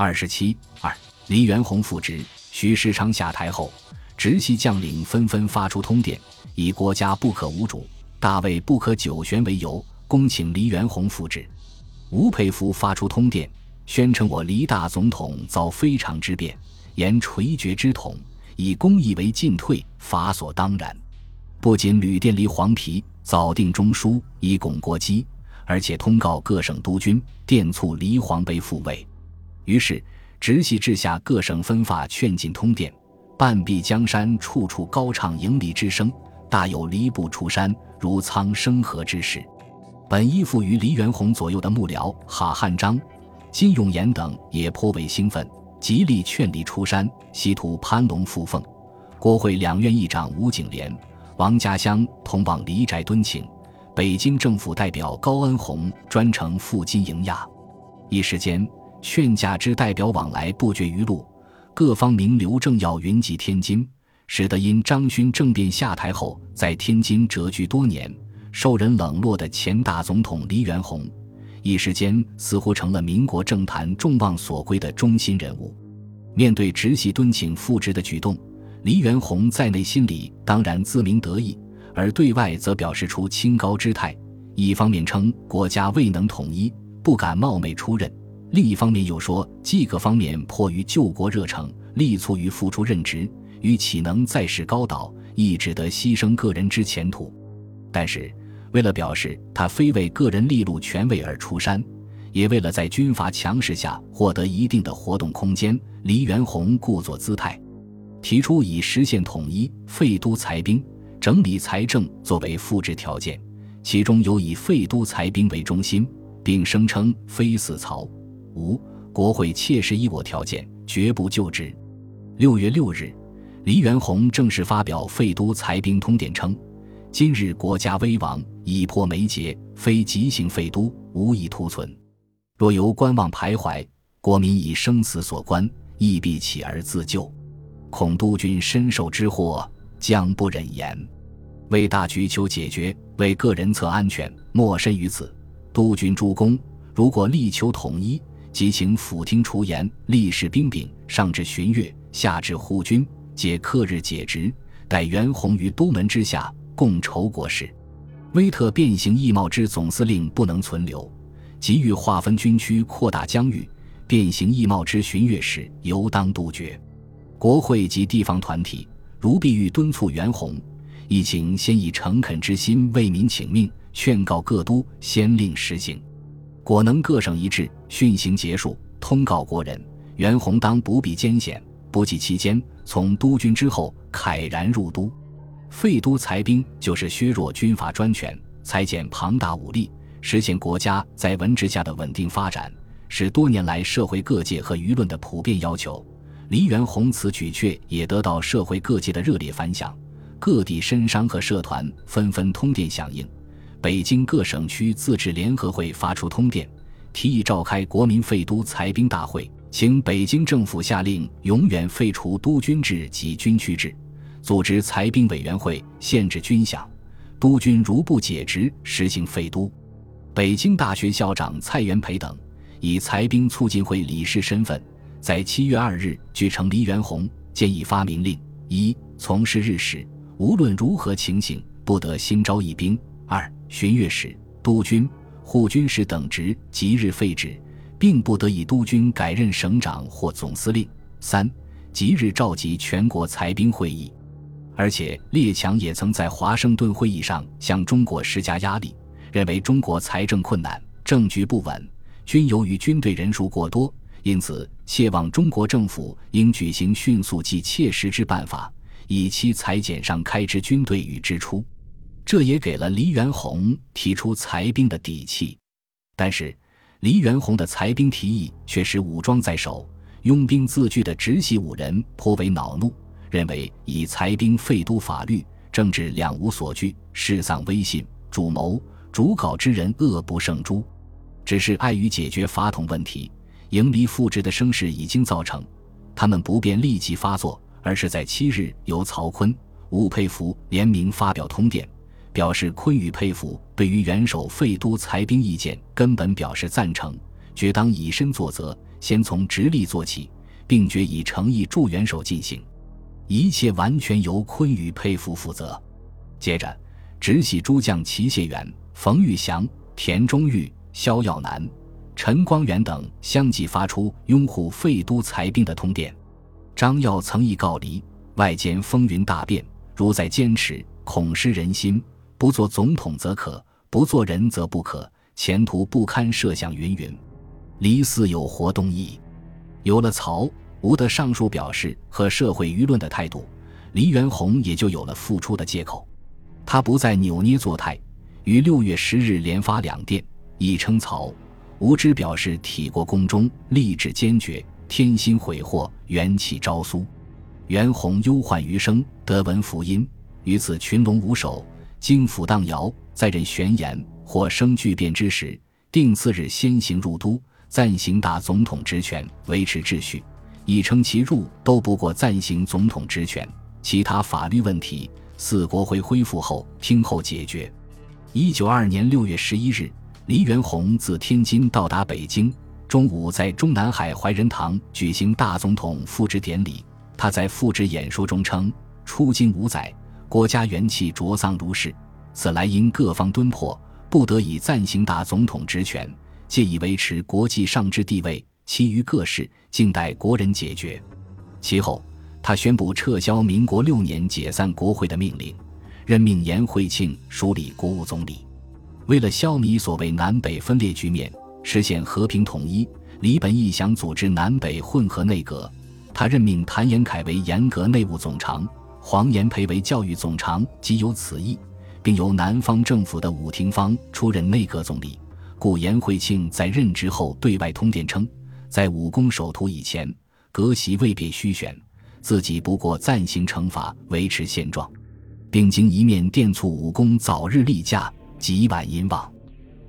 二十七二，黎元洪复职，徐世昌下台后，直系将领纷纷发出通电，以国家不可无主、大位不可久悬为由，恭请黎元洪复职。吴佩孚发出通电，宣称我黎大总统遭非常之变，言垂绝之统，以公义为进退，法所当然。不仅旅电黎黄皮，早定中书以巩国基，而且通告各省督军，电促黎黄被复位。于是，直系治下各省分发劝进通电，半壁江山处处高唱迎礼之声，大有离不出山，如苍生河之势。本依附于黎元洪左右的幕僚哈汉章、金永炎等也颇为兴奋，极力劝离出山，希图攀龙附凤。国会两院议长吴景莲、王家乡同往黎宅敦请，北京政府代表高恩洪专程赴京迎迓，一时间。劝架之代表往来不绝于路，各方名流政要云集天津，使得因张勋政变下台后在天津谪居多年、受人冷落的前大总统黎元洪，一时间似乎成了民国政坛众望所归的中心人物。面对直系敦请复职的举动，黎元洪在内心里当然自鸣得意，而对外则表示出清高之态。一方面称国家未能统一，不敢冒昧出任。另一方面又说，既各方面迫于救国热诚，力促于复出任职，与岂能再世高岛，亦只得牺牲个人之前途。但是，为了表示他非为个人利禄权位而出山，也为了在军阀强势下获得一定的活动空间，黎元洪故作姿态，提出以实现统一、废都裁兵、整理财政作为复制条件，其中有以废都裁兵为中心，并声称非死曹。五国会切实依我条件，绝不就职。六月六日，黎元洪正式发表废都裁兵通电，称：今日国家危亡，已破眉睫，非急行废都，无以图存。若由观望徘徊，国民以生死所关，亦必起而自救。恐督军深受之祸，将不忍言。为大局求解决，为个人策安全，莫深于此。督军诸公，如果力求统一。即请府厅除盐，立士兵柄，上至巡阅，下至护军，皆克日解职，待袁弘于都门之下，共筹国事。威特变形易贸之总司令不能存留，急欲划分军区，扩大疆域。变形易贸之巡阅使尤当杜绝。国会及地方团体如必欲敦促袁弘，亦请先以诚恳之心为民请命，劝告各都，先令实行。果能各省一致，训行结束，通告国人，袁弘当不必艰险。不计期间，从督军之后，慨然入都。废都裁兵，就是削弱军阀专权，裁减庞大武力，实现国家在文治下的稳定发展，是多年来社会各界和舆论的普遍要求。黎元洪此举却也得到社会各界的热烈反响，各地绅商和社团纷纷通电响应。北京各省区自治联合会发出通电，提议召开国民废都裁兵大会，请北京政府下令永远废除督军制及军区制，组织裁兵委员会，限制军饷。督军如不解职，实行废都。北京大学校长蔡元培等以裁兵促进会理事身份，在七月二日据呈黎元洪，建议发明令：一、从事日时，无论如何情形，不得新招一兵；巡阅使、督军、护军使等职即日废止，并不得以督军改任省长或总司令。三、即日召集全国裁兵会议。而且列强也曾在华盛顿会议上向中国施加压力，认为中国财政困难、政局不稳，均由于军队人数过多，因此切望中国政府应举行迅速及切实之办法，以期裁减上开支军队与支出。这也给了黎元洪提出裁兵的底气，但是黎元洪的裁兵提议却使武装在手、拥兵自据的直系五人颇为恼怒，认为以裁兵废都法律，政治两无所据，失丧威信，主谋主稿之人恶不胜诛。只是碍于解决法统问题，迎黎复职的声势已经造成，他们不便立即发作，而是在七日由曹锟、吴佩孚联名发表通电。表示昆与佩服，对于元首废都裁兵意见根本表示赞成，决当以身作则，先从直隶做起，并决以诚意助元首进行，一切完全由昆宇佩服负责。接着，直系诸将齐燮元、冯玉祥、田中玉、萧耀南、陈光远等相继发出拥护废都裁兵的通电。张耀曾意告离，外间风云大变，如再坚持，恐失人心。不做总统则可，不做人则不可，前途不堪设想。云云，黎似有活动意。有了曹吴的上述表示和社会舆论的态度，黎元洪也就有了复出的借口。他不再扭捏作态，于六月十日连发两电，一称曹吴之表示体国公中，立志坚决，天心悔祸，元气昭苏。元洪忧患余生，得闻福音，于此群龙无首，经府荡摇，在任悬言或生巨变之时，定次日先行入都，暂行大总统职权，维持秩序。以称其入都不过暂行总统职权，其他法律问题。四国会恢复后，听候解决。一九二年六月十一日，黎元洪自天津到达北京，中午在中南海怀仁堂举行大总统复职典礼。他在复职演说中称：“出京五载，国家元气卓丧如是，此来因各方敦迫，不得已暂行大总统职权，借以维持国际上之地位。其余各事，静待国人解决。”其后。他宣布撤销民国六年解散国会的命令，任命颜惠庆署理国务总理。为了消弭所谓南北分裂局面，实现和平统一，李本义想组织南北混合内阁。他任命谭延闿为严格内务总长，黄炎培为教育总长，即有此意，并由南方政府的伍廷芳出任内阁总理。故颜惠庆在任职后对外通电称，在武功首图以前，阁席未必虚选。自己不过暂行惩罚，维持现状，并经一面电促武功早日立驾，即晚因望。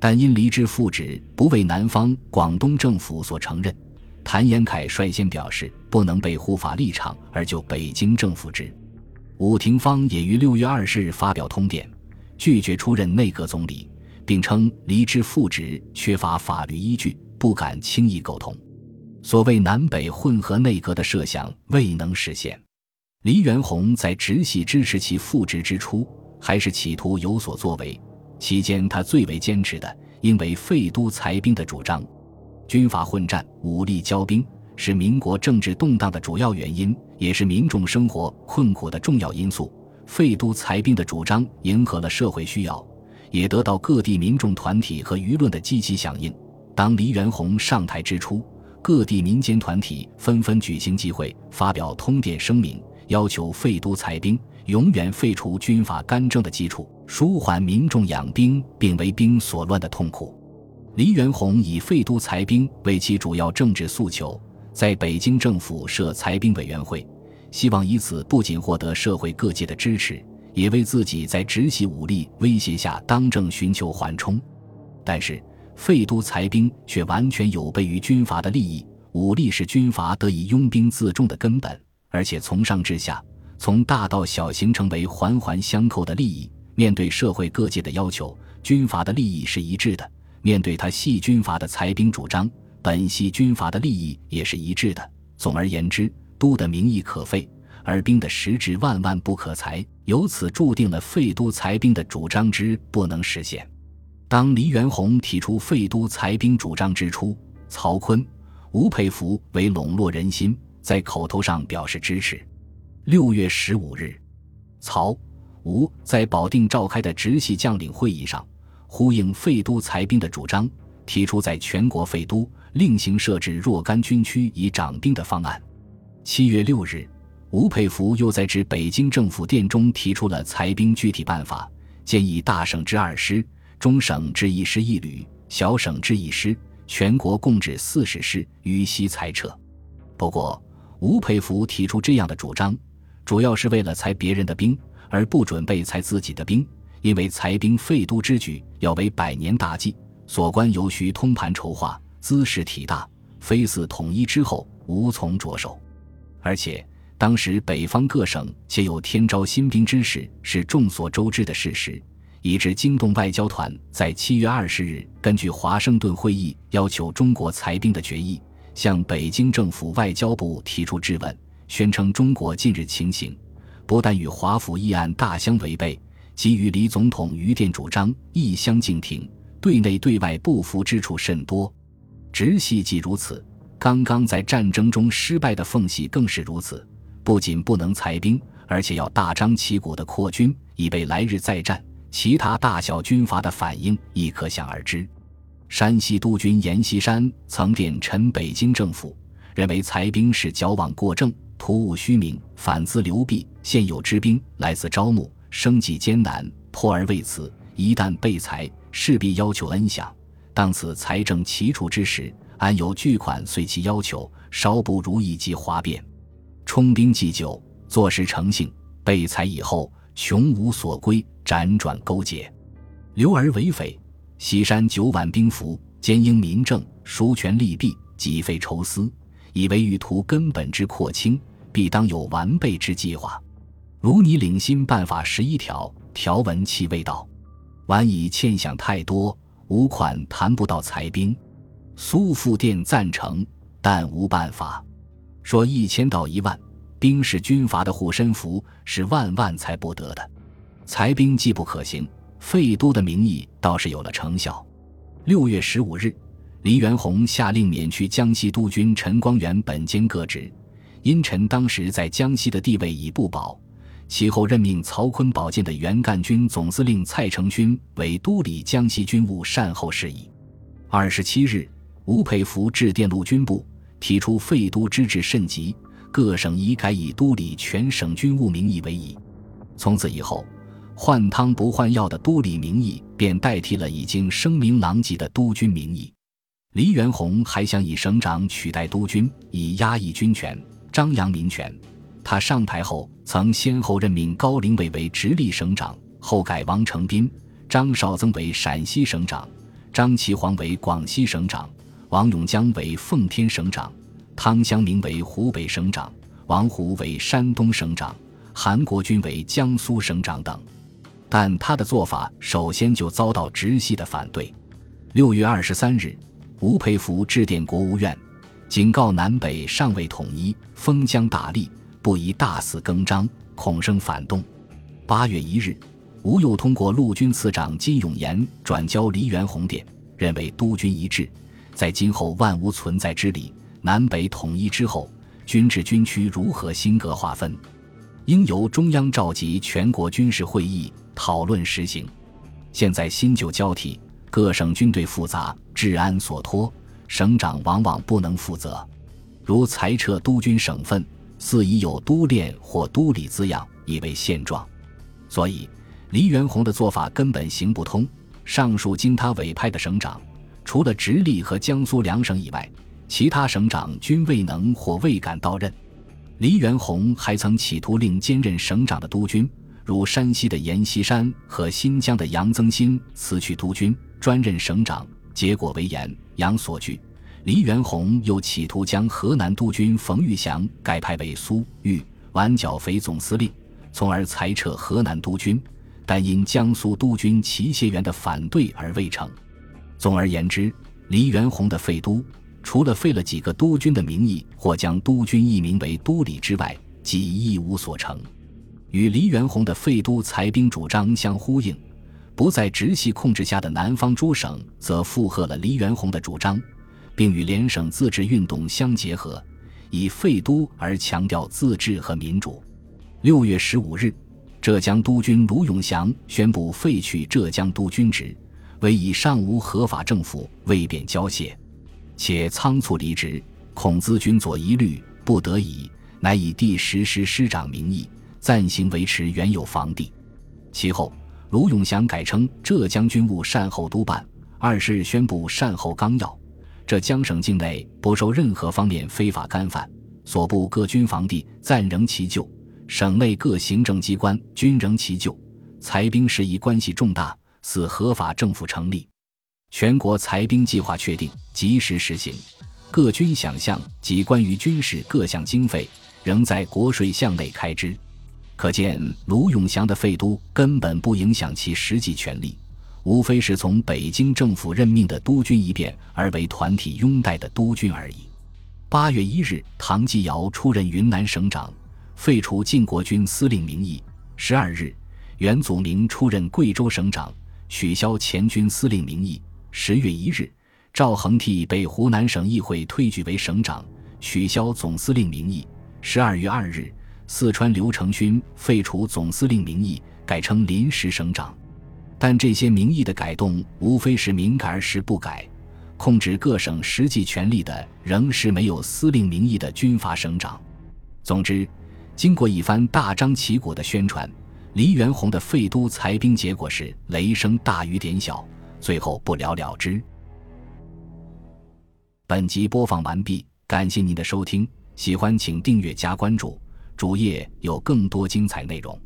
但因离职复职不为南方广东政府所承认，谭延闿率先表示不能被护法立场而就北京政府职。伍廷芳也于六月二十日发表通电，拒绝出任内阁总理，并称离职复职缺乏法律依据，不敢轻易苟同。所谓南北混合内阁的设想未能实现，黎元洪在直系支持其复职之初，还是企图有所作为。期间，他最为坚持的，因为废都裁兵的主张。军阀混战、武力交兵是民国政治动荡的主要原因，也是民众生活困苦的重要因素。废都裁兵的主张迎合了社会需要，也得到各地民众团体和舆论的积极响应。当黎元洪上台之初，各地民间团体纷纷举行集会，发表通电声明，要求废都裁兵，永远废除军阀干政的基础，舒缓民众养兵并为兵所乱的痛苦。黎元洪以废都裁兵为其主要政治诉求，在北京政府设裁兵委员会，希望以此不仅获得社会各界的支持，也为自己在直系武力威胁下当政寻求缓冲。但是。废都裁兵却完全有悖于军阀的利益，武力是军阀得以拥兵自重的根本，而且从上至下，从大到小形成为环环相扣的利益。面对社会各界的要求，军阀的利益是一致的；面对他系军阀的裁兵主张，本系军阀的利益也是一致的。总而言之，都的名义可废，而兵的实质万万不可裁，由此注定了废都裁兵的主张之不能实现。当黎元洪提出废都裁兵主张之初，曹锟、吴佩孚为笼络人心，在口头上表示支持。六月十五日，曹、吴在保定召开的直系将领会议上，呼应废都裁兵的主张，提出在全国废都，另行设置若干军区以掌兵的方案。七月六日，吴佩孚又在致北京政府电中提出了裁兵具体办法，建议大省之二师。中省制一师一旅，小省制一师，全国共制四十师，予悉裁撤。不过，吴佩孚提出这样的主张，主要是为了裁别人的兵，而不准备裁自己的兵。因为裁兵废都之举要为百年大计，所关尤需通盘筹划，姿势体大，非似统一之后无从着手。而且，当时北方各省皆有天招新兵之事，是众所周知的事实。以致惊动外交团在七月二十日根据华盛顿会议要求中国裁兵的决议，向北京政府外交部提出质问，宣称中国近日情形不但与华府议案大相违背，即与李总统余电主张亦相径庭，对内对外不服之处甚多。直系既如此，刚刚在战争中失败的奉系更是如此。不仅不能裁兵，而且要大张旗鼓的扩军，以备来日再战。其他大小军阀的反应亦可想而知。山西督军阎锡山曾电陈北京政府，认为裁兵是矫枉过正、图务虚名、反资流弊。现有之兵来自招募，生计艰难，迫而为此。一旦被裁，势必要求恩饷。当此财政奇处之时，安有巨款随其要求？稍不如意即哗变。充兵祭酒，坐实诚信，被裁以后，穷无所归，辗转勾结，流而为匪。西山九万兵符，兼应民政，疏权利弊，己费筹思，以为欲图根本之扩清，必当有完备之计划。如你领新办法十一条，条文其未到，晚已欠饷太多，五款谈不到裁兵。苏复电赞成，但无办法。说一千到一万兵是军阀的护身符，是万万才不得的。裁兵既不可行。废都的名义倒是有了成效。六月十五日，黎元洪下令免去江西督军陈光远本兼各职，因陈当时在江西的地位已不保，其后任命曹锟保荐的原赣军总司令蔡成勋为督理江西军务善后事宜。二十七日，吴佩孚致电陆军部，提出废都之至甚急，各省宜改以督理全省军务名义为宜。从此以后。换汤不换药的都理名义便代替了已经声名狼藉的督军名义。黎元洪还想以省长取代督军，以压抑军权、张扬民权。他上台后曾先后任命高凌伟为直隶省长，后改王承斌、张绍曾为陕西省长，张其煌为广西省长，王永江为奉天省长，汤湘明为湖北省长，王虎为山东省长，韩国军为江苏省长等。但他的做法首先就遭到直系的反对。六月二十三日，吴佩孚致电国务院，警告南北尚未统一，封疆大吏不宜大肆更张，恐生反动。八月一日，吴又通过陆军次长金永炎转交黎元洪电，认为督军一致，在今后万无存在之理。南北统一之后，军制军区如何新格划分，应由中央召集全国军事会议。讨论实行。现在新旧交替，各省军队复杂，治安所托，省长往往不能负责。如裁撤督军省份，似已有督练或督理字样，以为现状。所以，黎元洪的做法根本行不通。上述经他委派的省长，除了直隶和江苏两省以外，其他省长均未能或未敢到任。黎元洪还曾企图令兼任省长的督军。如山西的阎锡山和新疆的杨增新辞去督军，专任省长，结果为阎杨所拒。黎元洪又企图将河南督军冯玉祥改派为苏豫皖剿匪总司令，从而裁撤河南督军，但因江苏督军齐燮元的反对而未成。总而言之，黎元洪的废都，除了废了几个督军的名义，或将督军易名为都理之外，即一无所成。与黎元洪的废都裁兵主张相呼应，不在直系控制下的南方诸省则附和了黎元洪的主张，并与联省自治运动相结合，以废都而强调自治和民主。六月十五日，浙江督军卢永祥宣布废去浙江督军职，为以上无合法政府，未便交械，且仓促离职，恐资军左疑虑，不得已，乃以第十师师长名义。暂行维持原有防地，其后卢永祥改称浙江军务善后督办。二十日宣布善后纲要：浙江省境内不受任何方面非法干犯，所部各军防地暂仍其旧，省内各行政机关均仍其旧，裁兵事宜关系重大，似合法政府成立。全国裁兵计划确定，及时实行。各军饷项及关于军事各项经费，仍在国税项内开支。可见卢永祥的废都根本不影响其实际权力，无非是从北京政府任命的督军一变而为团体拥戴的督军而已。八月一日，唐继尧出任云南省长，废除晋国军司令名义。十二日，元祖明出任贵州省长，取消前军司令名义。十月一日，赵恒惕被湖南省议会推举为省长，取消总司令名义。十二月二日，四川刘成勋废除总司令名义，改称临时省长。但这些名义的改动，无非是明改而实不改。控制各省实际权力的，仍是没有司令名义的军阀省长。总之，经过一番大张旗鼓的宣传，黎元洪的废都裁兵结果是雷声大雨点小，最后不了了之。本集播放完毕，感谢您的收听，喜欢请订阅加关注，主页有更多精彩内容。